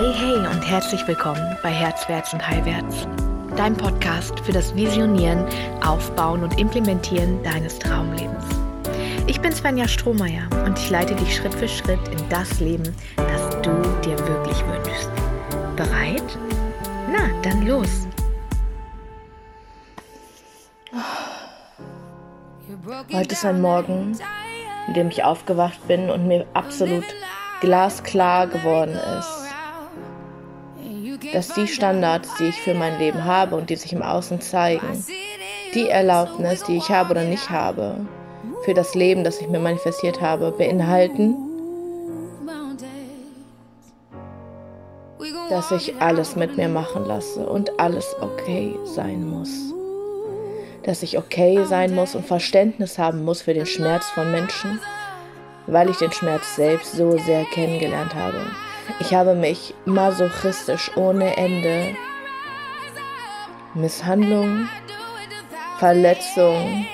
Hey, hey und herzlich willkommen bei Herzwärts und Heilwärts, dein Podcast für das Visionieren, Aufbauen und Implementieren deines Traumlebens. Ich bin Svenja Strohmeier und ich leite dich Schritt für Schritt in das Leben, das du dir wirklich wünschst. Bereit? Na, dann los! Heute ist ein Morgen, in dem ich aufgewacht bin und mir absolut glasklar geworden ist, dass die Standards, die ich für mein Leben habe und die sich im Außen zeigen, die Erlaubnis, die ich habe oder nicht habe, für das Leben, das ich mir manifestiert habe, beinhalten, dass ich alles mit mir machen lasse und alles okay sein muss. Dass ich okay sein muss und Verständnis haben muss für den Schmerz von Menschen, weil ich den Schmerz selbst so sehr kennengelernt habe. Ich habe mich masochistisch ohne Ende Misshandlung, Verletzung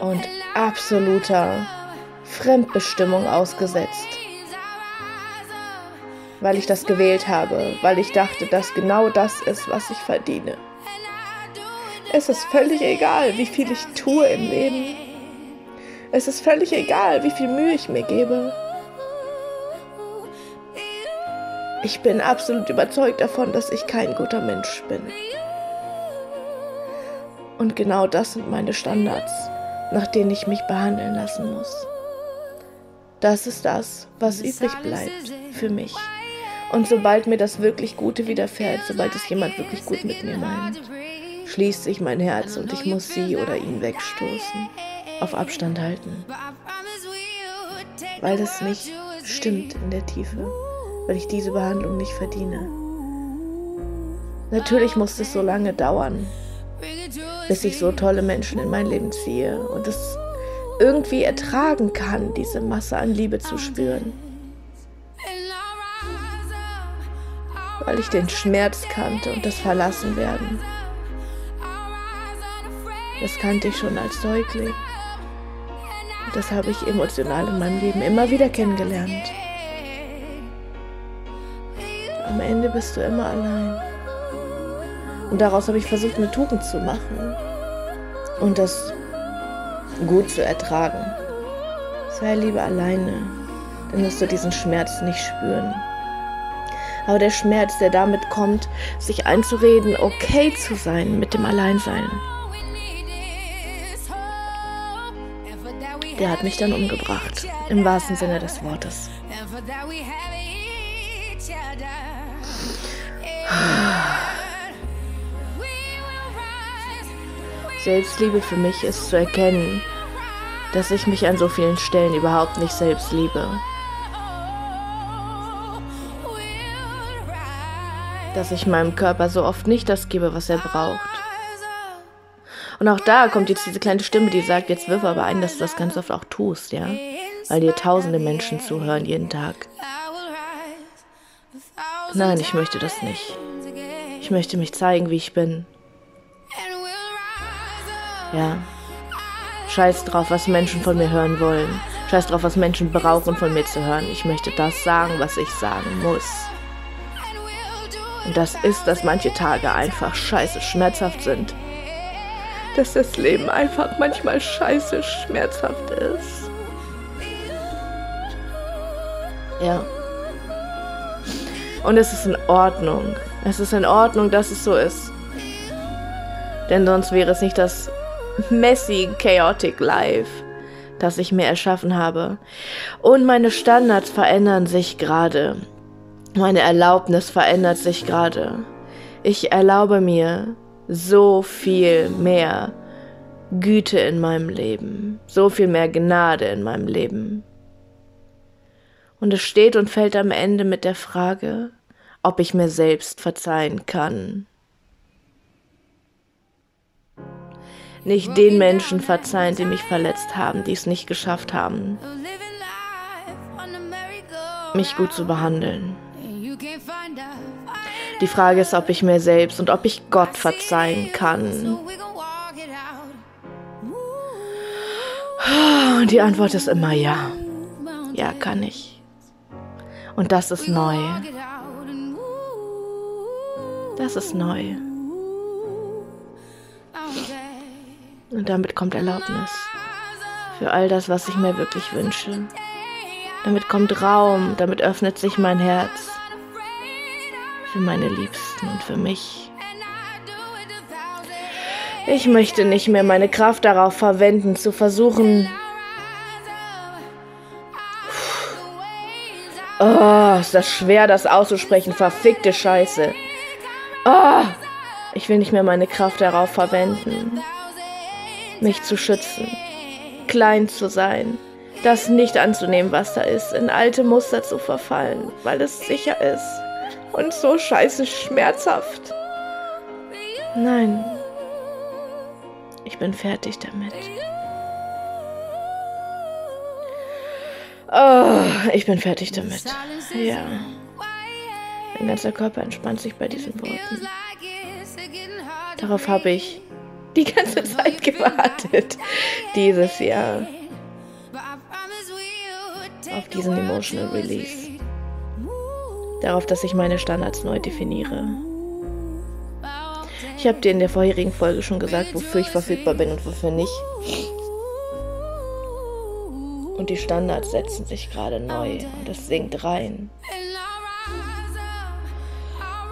und absoluter Fremdbestimmung ausgesetzt. Weil ich das gewählt habe, weil ich dachte, dass genau das ist, was ich verdiene. Es ist völlig egal, wie viel ich tue im Leben. Es ist völlig egal, wie viel Mühe ich mir gebe. Ich bin absolut überzeugt davon, dass ich kein guter Mensch bin. Und genau das sind meine Standards, nach denen ich mich behandeln lassen muss. Das ist das, was übrig bleibt für mich. Und sobald mir das wirklich Gute widerfährt, sobald es jemand wirklich gut mit mir meint, schließt sich mein Herz und ich muss sie oder ihn wegstoßen, auf Abstand halten. Weil das nicht stimmt in der Tiefe weil ich diese Behandlung nicht verdiene. Natürlich muss es so lange dauern, bis ich so tolle Menschen in mein Leben ziehe und es irgendwie ertragen kann, diese Masse an Liebe zu spüren. Weil ich den Schmerz kannte und das Verlassenwerden. Das kannte ich schon als Säugling. Das habe ich emotional in meinem Leben immer wieder kennengelernt. Am Ende bist du immer allein. Und daraus habe ich versucht, eine Tugend zu machen und das gut zu ertragen. Sei lieber alleine, dann wirst du diesen Schmerz nicht spüren. Aber der Schmerz, der damit kommt, sich einzureden, okay zu sein mit dem Alleinsein, der hat mich dann umgebracht, im wahrsten Sinne des Wortes. Selbstliebe für mich ist zu erkennen, dass ich mich an so vielen Stellen überhaupt nicht selbst liebe. Dass ich meinem Körper so oft nicht das gebe, was er braucht. Und auch da kommt jetzt diese kleine Stimme, die sagt, jetzt wirf aber ein, dass du das ganz oft auch tust, ja? Weil dir tausende Menschen zuhören jeden Tag. Nein, ich möchte das nicht. Ich möchte mich zeigen, wie ich bin. Ja. Scheiß drauf, was Menschen von mir hören wollen. Scheiß drauf, was Menschen brauchen von mir zu hören. Ich möchte das sagen, was ich sagen muss. Und das ist, dass manche Tage einfach scheiße schmerzhaft sind. Dass das Leben einfach manchmal scheiße schmerzhaft ist. Ja. Und es ist in Ordnung. Es ist in Ordnung, dass es so ist. Denn sonst wäre es nicht das messy, chaotic Life, das ich mir erschaffen habe. Und meine Standards verändern sich gerade. Meine Erlaubnis verändert sich gerade. Ich erlaube mir so viel mehr Güte in meinem Leben, so viel mehr Gnade in meinem Leben. Und es steht und fällt am Ende mit der Frage, ob ich mir selbst verzeihen kann. Nicht den Menschen verzeihen, die mich verletzt haben, die es nicht geschafft haben, mich gut zu behandeln. Die Frage ist, ob ich mir selbst und ob ich Gott verzeihen kann. Und die Antwort ist immer ja. Ja, kann ich. Und das ist neu. Das ist neu. Und damit kommt Erlaubnis für all das, was ich mir wirklich wünsche. Damit kommt Raum, damit öffnet sich mein Herz für meine Liebsten und für mich. Ich möchte nicht mehr meine Kraft darauf verwenden, zu versuchen. Oh, ist das schwer, das auszusprechen. Verfickte Scheiße. Oh, ich will nicht mehr meine Kraft darauf verwenden, mich zu schützen, klein zu sein, das nicht anzunehmen, was da ist, in alte Muster zu verfallen, weil es sicher ist und so scheiße schmerzhaft. Nein, ich bin fertig damit. Oh, ich bin fertig damit. Ja. Mein ganzer Körper entspannt sich bei diesen Worten. Darauf habe ich die ganze Zeit gewartet. Dieses Jahr. Auf diesen Emotional Release. Darauf, dass ich meine Standards neu definiere. Ich habe dir in der vorherigen Folge schon gesagt, wofür ich verfügbar bin und wofür nicht. Und die Standards setzen sich gerade neu und es sinkt rein.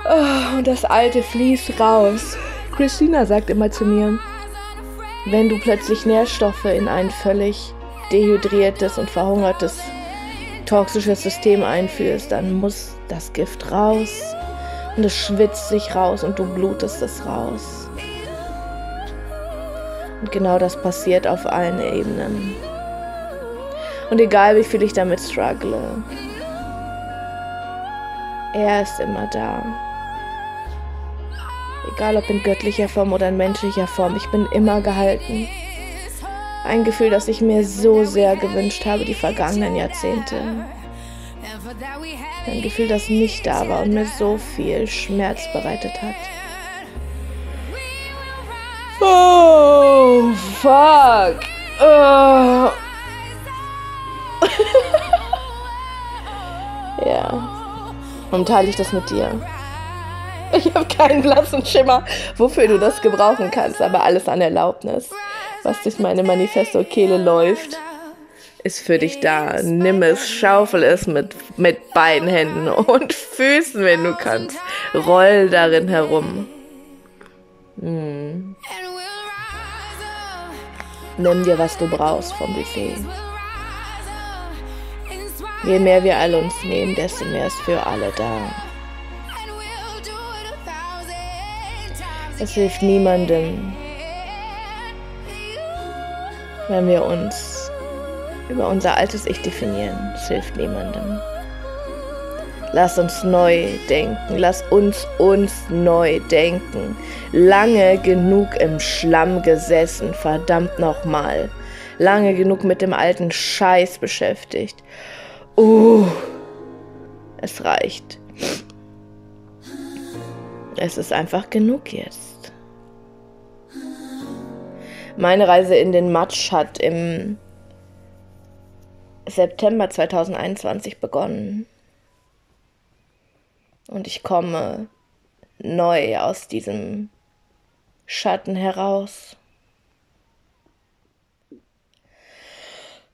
Oh, und das Alte fließt raus. Christina sagt immer zu mir, wenn du plötzlich Nährstoffe in ein völlig dehydriertes und verhungertes toxisches System einführst, dann muss das Gift raus und es schwitzt sich raus und du blutest es raus. Und genau das passiert auf allen Ebenen. Und egal wie viel ich damit struggle, er ist immer da. Egal ob in göttlicher Form oder in menschlicher Form, ich bin immer gehalten. Ein Gefühl, das ich mir so sehr gewünscht habe die vergangenen Jahrzehnte. Ein Gefühl, das nicht da war und mir so viel Schmerz bereitet hat. Oh, fuck. Oh. Und teile ich das mit dir. Ich habe keinen blassen Schimmer, wofür du das gebrauchen kannst, aber alles an Erlaubnis, was durch meine Manifesto-Kehle läuft, ist für dich da. Nimm es, schaufel es mit, mit beiden Händen und Füßen, wenn du kannst. Roll darin herum. Hm. Nimm dir, was du brauchst vom Buffet. Je mehr wir alle uns nehmen, desto mehr ist für alle da. Es hilft niemandem, wenn wir uns über unser altes Ich definieren. Es hilft niemandem. Lass uns neu denken. Lass uns uns neu denken. Lange genug im Schlamm gesessen, verdammt nochmal. Lange genug mit dem alten Scheiß beschäftigt. Uh, es reicht. Es ist einfach genug jetzt. Meine Reise in den Matsch hat im September 2021 begonnen. Und ich komme neu aus diesem Schatten heraus.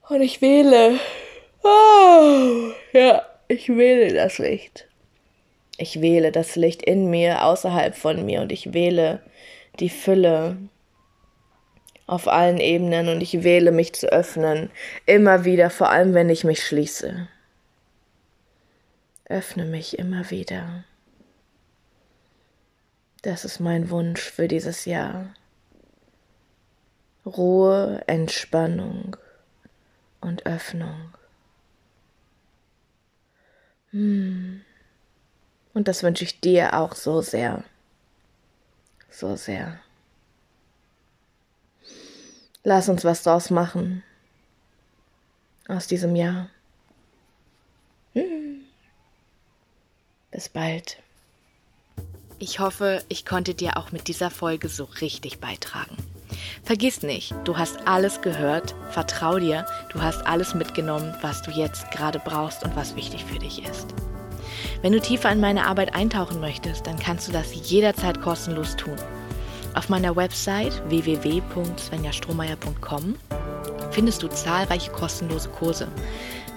Und ich wähle. Oh, ja, ich wähle das Licht. Ich wähle das Licht in mir, außerhalb von mir und ich wähle die Fülle, auf allen Ebenen und ich wähle mich zu öffnen, immer wieder, vor allem wenn ich mich schließe. Öffne mich immer wieder. Das ist mein Wunsch für dieses Jahr. Ruhe, Entspannung und Öffnung. Hm. Und das wünsche ich dir auch so sehr. So sehr. Lass uns was draus machen. Aus diesem Jahr. Hm. Bis bald. Ich hoffe, ich konnte dir auch mit dieser Folge so richtig beitragen. Vergiss nicht, du hast alles gehört, vertrau dir, du hast alles mitgenommen, was du jetzt gerade brauchst und was wichtig für dich ist. Wenn du tiefer in meine Arbeit eintauchen möchtest, dann kannst du das jederzeit kostenlos tun. Auf meiner Website www.svenjastrohmeier.com findest du zahlreiche kostenlose Kurse,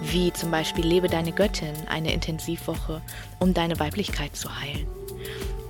wie zum Beispiel Lebe deine Göttin, eine Intensivwoche, um deine Weiblichkeit zu heilen.